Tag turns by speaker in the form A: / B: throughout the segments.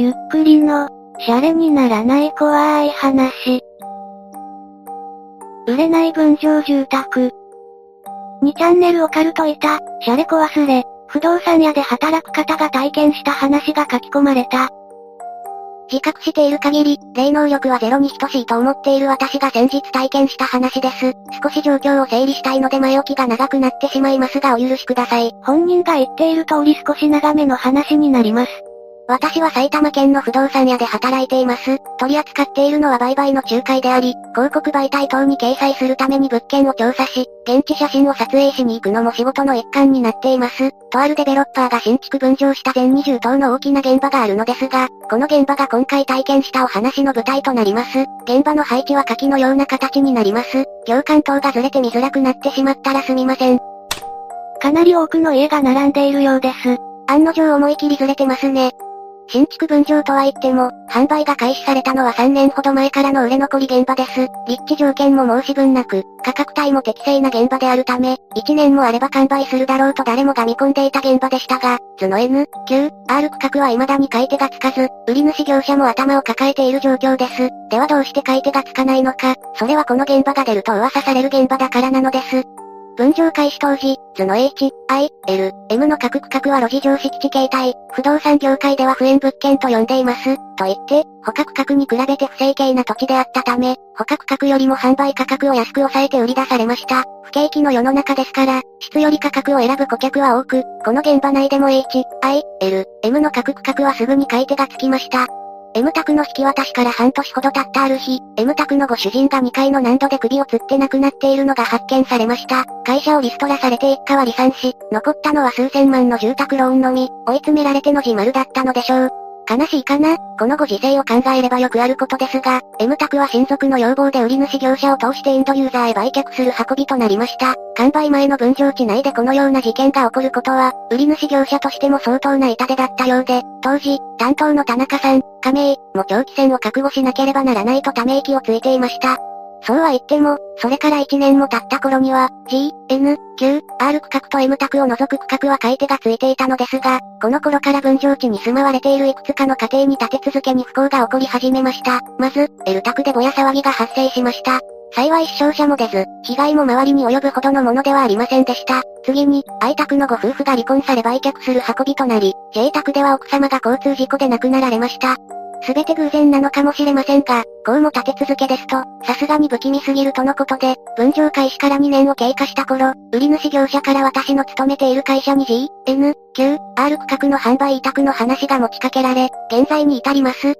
A: ゆっくりの、シャレにならない怖い話。売れない分譲住宅。2チャンネルオカルトいた、シャレコ忘れ、不動産屋で働く方が体験した話が書き込まれた。
B: 自覚している限り、霊能力はゼロに等しいと思っている私が先日体験した話です。少し状況を整理したいので前置きが長くなってしまいますがお許しください。
A: 本人が言っている通り少し長めの話になります。
B: 私は埼玉県の不動産屋で働いています。取り扱っているのは売買の仲介であり、広告媒体等に掲載するために物件を調査し、現地写真を撮影しに行くのも仕事の一環になっています。とあるデベロッパーが新築分譲した全20棟の大きな現場があるのですが、この現場が今回体験したお話の舞台となります。現場の配置は柿のような形になります。行間等がずれて見づらくなってしまったらすみません。
A: かなり多くの家が並んでいるようです。
B: 案の定思い切りずれてますね。新築分譲とは言っても、販売が開始されたのは3年ほど前からの売れ残り現場です。立地条件も申し分なく、価格帯も適正な現場であるため、1年もあれば完売するだろうと誰もが見込んでいた現場でしたが、図の N、Q、R 区画は未だに買い手がつかず、売り主業者も頭を抱えている状況です。ではどうして買い手がつかないのか、それはこの現場が出ると噂される現場だからなのです。分譲開始当時、図の H、I、L、M の各区画は路地上敷地形態、不動産業界では不縁物件と呼んでいます。と言って、他区画に比べて不正形な土地であったため、他区画よりも販売価格を安く抑えて売り出されました。不景気の世の中ですから、質より価格を選ぶ顧客は多く、この現場内でも H、I、L、M の各区画はすぐに買い手がつきました。M 宅の引き渡しから半年ほど経ったある日、M 宅のご主人が2階の難度で首を吊って亡くなっているのが発見されました。会社をリストラされて一家は離散し、残ったのは数千万の住宅ローンのみ、追い詰められての自丸だったのでしょう。悲しいかな？このご時世を考えればよくあることですが、M 宅は親族の要望で売り主業者を通してインドユーザーへ売却する運びとなりました。完売前の分譲地内でこのような事件が起こることは、売り主業者としても相当な痛手だったようで、当時、担当の田中さん、亀井、も長期戦を覚悟しなければならないとため息をついていました。そうは言っても、それから1年も経った頃には、G、N、Q、R 区画と M 択を除く区画は買い手がついていたのですが、この頃から分譲地に住まわれているいくつかの家庭に立て続けに不幸が起こり始めました。まず、L 宅でぼや騒ぎが発生しました。幸い死傷者も出ず、被害も周りに及ぶほどのものではありませんでした。次に、I 宅のご夫婦が離婚され売却する運びとなり、J 宅では奥様が交通事故で亡くなられました。すべて偶然なのかもしれませんが、こうも立て続けですと、さすがに不気味すぎるとのことで、分譲開始から2年を経過した頃、売り主業者から私の勤めている会社に G、N、Q、R 区画の販売委託の話が持ちかけられ、現在に至ります。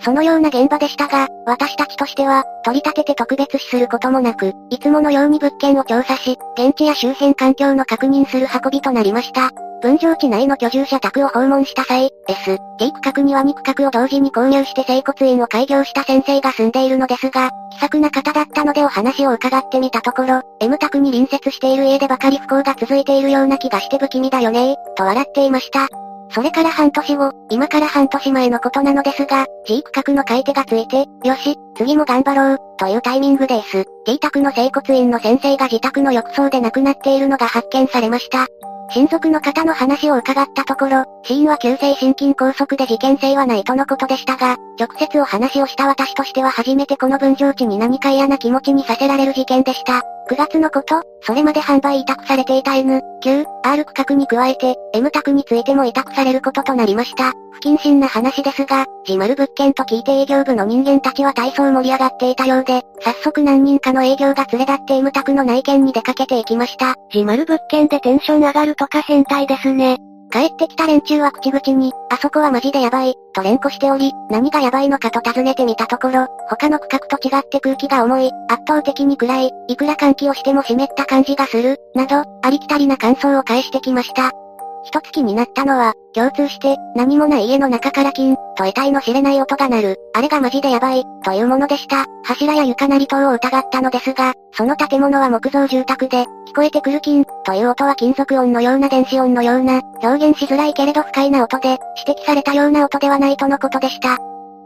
B: そのような現場でしたが、私たちとしては、取り立てて特別視することもなく、いつものように物件を調査し、現地や周辺環境の確認する運びとなりました。分譲地内の居住者宅を訪問した際、S、T 区画には2区画を同時に購入して整骨院を開業した先生が住んでいるのですが、気さくな方だったのでお話を伺ってみたところ、M 宅に隣接している家でばかり不幸が続いているような気がして不気味だよねと笑っていました。それから半年後、今から半年前のことなのですが、G 区画の買い手がついて、よし、次も頑張ろう、というタイミングです。T 宅の整骨院の先生が自宅の浴槽で亡くなっているのが発見されました。親族の方の話を伺ったところ、死因は急性心筋梗塞で事件性はないとのことでしたが、直接お話をした私としては初めてこの分譲地に何か嫌な気持ちにさせられる事件でした。9月のこと、それまで販売委託されていた N、Q、R 区画に加えて、M 宅についても委託されることとなりました。不謹慎な話ですが、自丸物件と聞いて営業部の人間たちは体操盛り上がっていたようで、早速何人かの営業が連れ立って M 宅の内見に出かけていきました。
A: 自丸物件でテンション上がるとか変態ですね。
B: 帰ってきた連中は口々に、あそこはマジでやばい、と連呼しており、何がやばいのかと尋ねてみたところ、他の区画と違って空気が重い、圧倒的に暗い、いくら換気をしても湿った感じがする、など、ありきたりな感想を返してきました。一月になったのは、共通して、何もない家の中から金、と得体の知れない音が鳴る、あれがマジでやばい、というものでした。柱や床なり等を疑ったのですが、その建物は木造住宅で、聞こえてくる金、という音は金属音のような電子音のような、表現しづらいけれど不快な音で、指摘されたような音ではないとのことでした。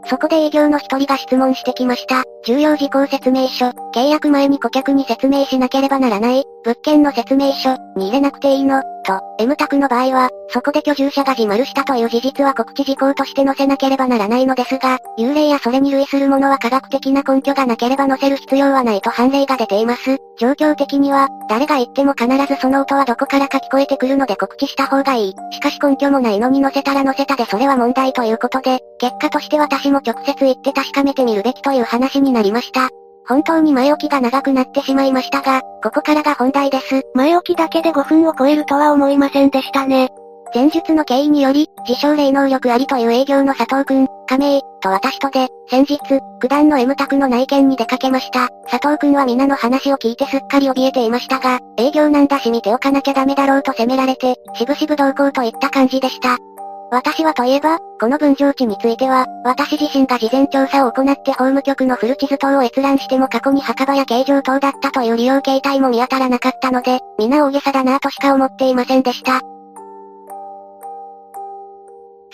B: そこで営業の一人が質問してきました。重要事項説明書、契約前に顧客に説明しなければならない、物件の説明書、に入れなくていいの、と、M 宅の場合は、そこで居住者が自丸したという事実は告知事項として載せなければならないのですが、幽霊やそれに類するものは科学的な根拠がなければ載せる必要はないと判例が出ています。状況的には、誰が言っても必ずその音はどこからか聞こえてくるので告知した方がいい。しかし根拠もないのに載せたら載せたでそれは問題ということで、結果として私も直接行って確かめてみるべきという話にになりました。本当に前置きが長くなってしまいましたが、ここからが本題です。
A: 前置きだけで5分を超えるとは思いませんでしたね。
B: 前述の経緯により、自称霊能力ありという営業の佐藤くん、亀井、と私とで、先日、九段の M 宅の内見に出かけました。佐藤くんは皆の話を聞いてすっかり怯えていましたが、営業なんだし見ておかなきゃダメだろうと責められて、しぶしぶ同行といった感じでした。私はといえば、この分譲地については、私自身が事前調査を行って法務局の古地図等を閲覧しても過去に墓場や形状等だったという利用形態も見当たらなかったので、皆大げさだなぁとしか思っていませんでした。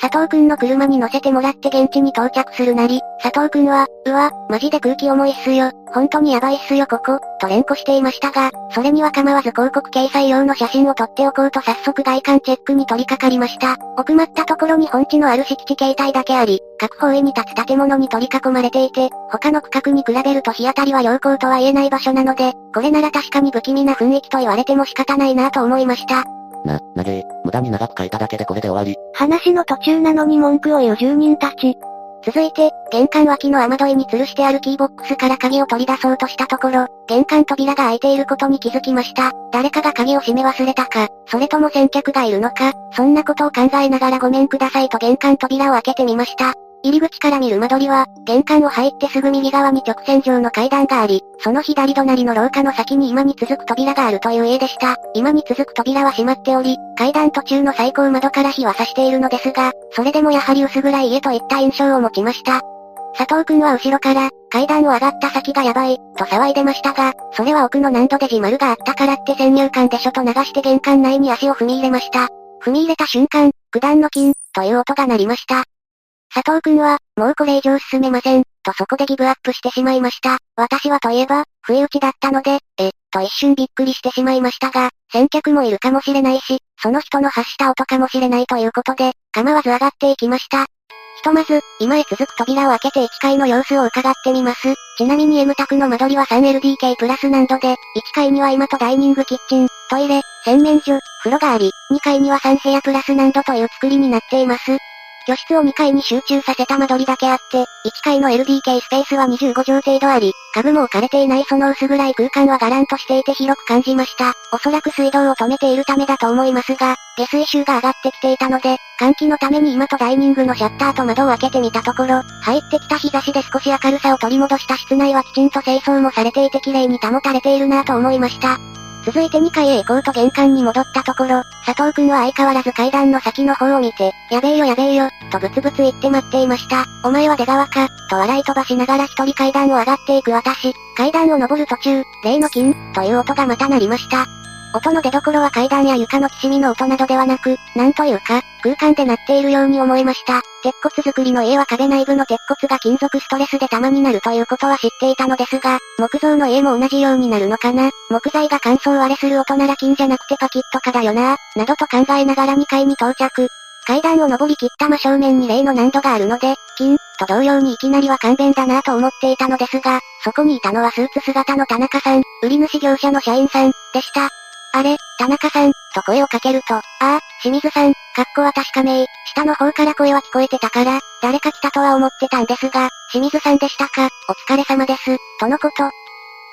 B: 佐藤くんの車に乗せてもらって現地に到着するなり、佐藤くんは、うわ、マジで空気重いっすよ、本当にやばいっすよここ、と連呼していましたが、それには構わず広告掲載用の写真を撮っておこうと早速外観チェックに取り掛かりました。奥まったところに本地のある敷地形態だけあり、各方位に立つ建物に取り囲まれていて、他の区画に比べると日当たりは良好とは言えない場所なので、これなら確かに不気味な雰囲気と言われても仕方ないなと思いました。
C: な、なげ無駄に長く書いただけでこれで終わり。
A: 話の途中なのに文句を言う住人たち。
B: 続いて、玄関脇の雨どいに吊るしてあるキーボックスから鍵を取り出そうとしたところ、玄関扉が開いていることに気づきました。誰かが鍵を閉め忘れたか、それとも先客がいるのか、そんなことを考えながらごめんくださいと玄関扉を開けてみました。入り口から見る間取りは、玄関を入ってすぐ右側に直線上の階段があり、その左隣の廊下の先に今に続く扉があるという家でした。今に続く扉は閉まっており、階段途中の最高窓から火は差しているのですが、それでもやはり薄暗い家といった印象を持ちました。佐藤くんは後ろから、階段を上がった先がやばい、と騒いでましたが、それは奥の難度で自丸があったからって先入観でしょと流して玄関内に足を踏み入れました。踏み入れた瞬間、九段の金、という音が鳴りました。佐藤くんは、もうこれ以上進めません、とそこでギブアップしてしまいました。私はといえば、不意打ちだったので、え、と一瞬びっくりしてしまいましたが、先客もいるかもしれないし、その人の発した音かもしれないということで、構わず上がっていきました。ひとまず、今へ続く扉を開けて1階の様子を伺ってみます。ちなみに M 宅の間取りは 3LDK プラス難度で、1階には今とダイニングキッチン、トイレ、洗面所、風呂があり、2階には3部屋プラス難度という作りになっています。居室を2階に集中させた間取りだけあって、1階の LDK スペースは25畳程度あり、株も置かれていないその薄暗い空間はガランとしていて広く感じました。おそらく水道を止めているためだと思いますが、下水臭が上がってきていたので、換気のために今とダイニングのシャッターと窓を開けてみたところ、入ってきた日差しで少し明るさを取り戻した室内はきちんと清掃もされていて綺麗に保たれているなぁと思いました。続いて2階へ行こうと玄関に戻ったところ、佐藤くんは相変わらず階段の先の方を見て、やべえよやべえよ、とブツブツ言って待っていました。お前は出川か、と笑い飛ばしながら一人階段を上がっていく私。階段を登る途中、例の金、という音がまた鳴りました。音の出所は階段や床のきしみの音などではなく、なんというか、空間で鳴っているように思えました。鉄骨造りの家は壁内部の鉄骨が金属ストレスで玉になるということは知っていたのですが、木造の家も同じようになるのかな？木材が乾燥割れする音なら金じゃなくてパキッとかだよななどと考えながら2階に到着。階段を登り切った真正面に例の難度があるので、金、と同様にいきなりは勘弁だなと思っていたのですが、そこにいたのはスーツ姿の田中さん、売り主業者の社員さん、でした。あれ、田中さん、と声をかけると、ああ、清水さん、かっこは確かめい、下の方から声は聞こえてたから、誰か来たとは思ってたんですが、清水さんでしたか、お疲れ様です、とのこと。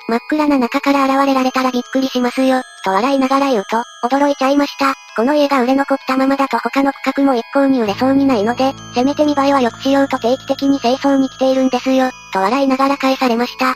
B: 真っ暗な中から現れられたらびっくりしますよ、と笑いながら言うと、驚いちゃいました。この家が売れ残ったままだと他の区画も一向に売れそうにないので、せめて見栄えは良くしようと定期的に清掃に来ているんですよ、と笑いながら返されました。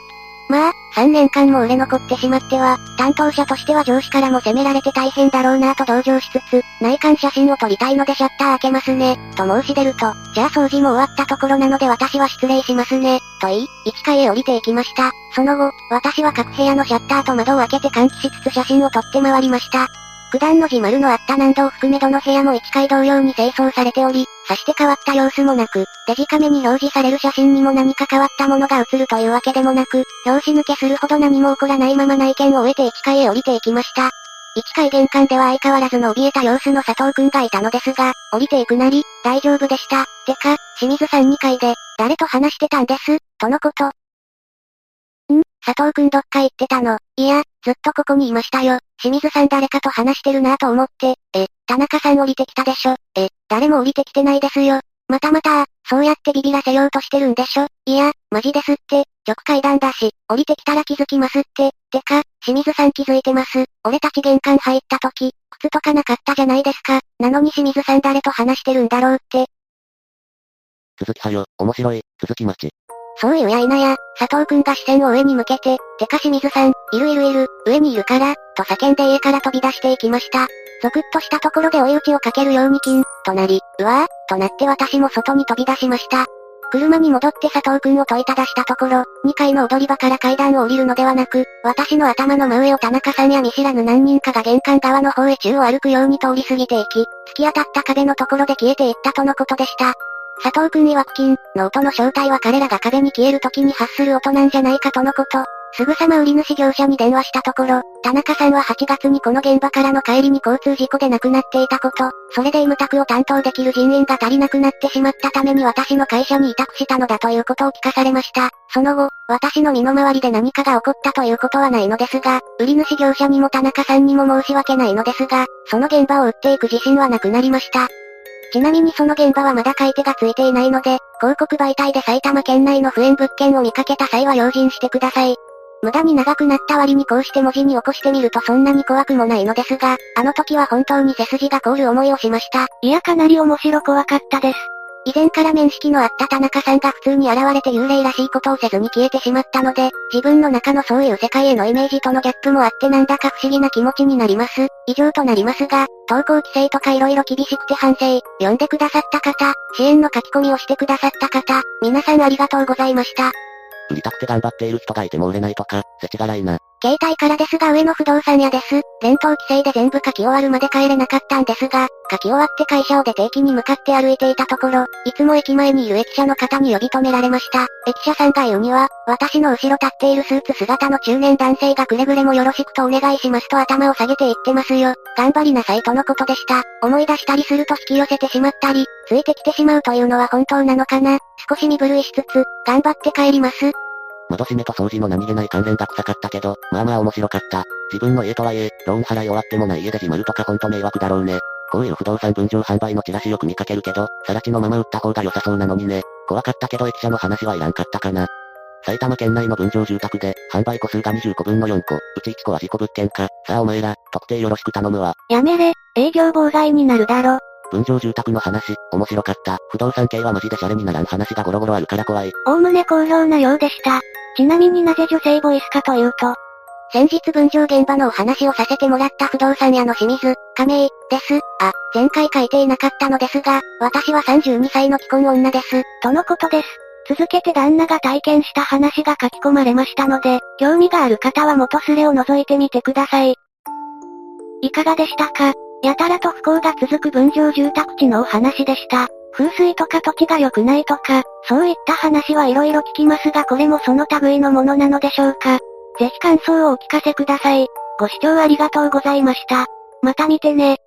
B: まあ、3年間も売れ残ってしまっては、担当者としては上司からも責められて大変だろうなと同情しつつ、内観写真を撮りたいのでシャッター開けますね、と申し出ると、じゃあ掃除も終わったところなので私は失礼しますね、と言い、1階へ降りていきました。その後、私は各部屋のシャッターと窓を開けて換気しつつ写真を撮って回りました。九段の字丸のあった難度を含めどの部屋も1階同様に清掃されており、さして変わった様子もなく、デジカメに表示される写真にも何か変わったものが映るというわけでもなく、拍子抜けするほど何も起こらないまま内見を終えて1階へ降りていきました。1階玄関では相変わらずの怯えた様子の佐藤くんがいたのですが、降りていくなり、大丈夫でした。てか、清水さん2階で、誰と話してたんです、とのこと。ん？佐藤くんどっか行ってたの？いや、ずっとここにいましたよ。清水さん誰かと話してるなぁと思って。え、田中さん降りてきたでしょ。え、誰も降りてきてないですよ。またまた、そうやってビビらせようとしてるんでしょいや、マジですって、直階段だし、降りてきたら気づきますって。てか、清水さん気づいてます。俺たち玄関入った時、靴とかなかったじゃないですか。なのに清水さん誰と話してるんだろうって。
C: 続きはよ、面白い、続き待ち。
B: そういうやいなや、佐藤くんが視線を上に向けて、てか清水さん、いるいるいる、上にいるから、と叫んで家から飛び出していきました。ゾクッとしたところで追い打ちをかけるように金、となり、うわー、となって私も外に飛び出しました。車に戻って佐藤くんを問いただしたところ、2階の踊り場から階段を降りるのではなく、私の頭の真上を田中さんや見知らぬ何人かが玄関側の方へ宙を歩くように通り過ぎていき、突き当たった壁のところで消えていったとのことでした。佐藤くん曰く金の音の正体は彼らが壁に消える時に発する音なんじゃないかとのこと。すぐさま売り主業者に電話したところ、田中さんは8月にこの現場からの帰りに交通事故で亡くなっていたこと、それで医務宅を担当できる人員が足りなくなってしまったために私の会社に委託したのだということを聞かされました。その後、私の身の回りで何かが起こったということはないのですが、売り主業者にも田中さんにも申し訳ないのですが、その現場を売っていく自信はなくなりました。ちなみにその現場はまだ買い手がついていないので、広告媒体で埼玉県内の不縁物件を見かけた際は用心してください。無駄に長くなった割にこうして文字に起こしてみるとそんなに怖くもないのですが、あの時は本当に背筋が凍る思いをしました。
A: いやかなり面白怖かったです。
B: 以前から面識のあった田中さんが普通に現れて幽霊らしいことをせずに消えてしまったので、自分の中のそういう世界へのイメージとのギャップもあってなんだか不思議な気持ちになります。以上となりますが、投稿規制とか色々厳しくて反省、読んでくださった方、支援の書き込みをしてくださった方、皆さんありがとうございました。
C: 売りたくて頑張っている人がいても売れないとか、世知辛いな。
B: 携帯からですが上の不動産屋です。連投規制で全部書き終わるまで帰れなかったんですが、書き終わって会社を出て駅に向かって歩いていたところ、いつも駅前にいる駅舎の方に呼び止められました。駅舎さんが言うには、私の後ろ立っているスーツ姿の中年男性がくれぐれもよろしくとお願いしますと頭を下げて言ってますよ。頑張りなさいとのことでした。思い出したりすると引き寄せてしまったり、ついてきてしまうというのは本当なのかな。少し身震いしつつ、頑張って帰ります。
C: 窓閉めと掃除の何気ない関連が臭かったけど、まあまあ面白かった。自分の家とはいえ、ローン払い終わってもない家で自丸とかほんと迷惑だろうね。こういう不動産分譲販売のチラシよく見かけるけど、さら地のまま売った方が良さそうなのにね。怖かったけど駅舎の話はいらんかったかな。埼玉県内の分譲住宅で、販売個数が25分の4個、うち1個は事故物件か。さあお前ら、特定よろしく頼むわ。
A: やめれ、営業妨害になるだろ。
C: 分譲住宅の話、面白かった。不動産系はマジでシャレにならん話がゴロゴロあるから怖い。
A: おおむね好評なようでした。ちなみになぜ女性ボイスかというと、
B: 先日分譲現場のお話をさせてもらった不動産屋の清水、亀井、です。あ、前回書いていなかったのですが、私は32歳の既婚女です。
A: とのことです。続けて旦那が体験した話が書き込まれましたので、興味がある方は元スレを覗いてみてください。いかがでしたか？やたらと不幸が続く分譲住宅地のお話でした。風水とか土地が良くないとか、そういった話はいろいろ聞きますがこれもその類のものなのでしょうか。ぜひ感想をお聞かせください。ご視聴ありがとうございました。また見てね。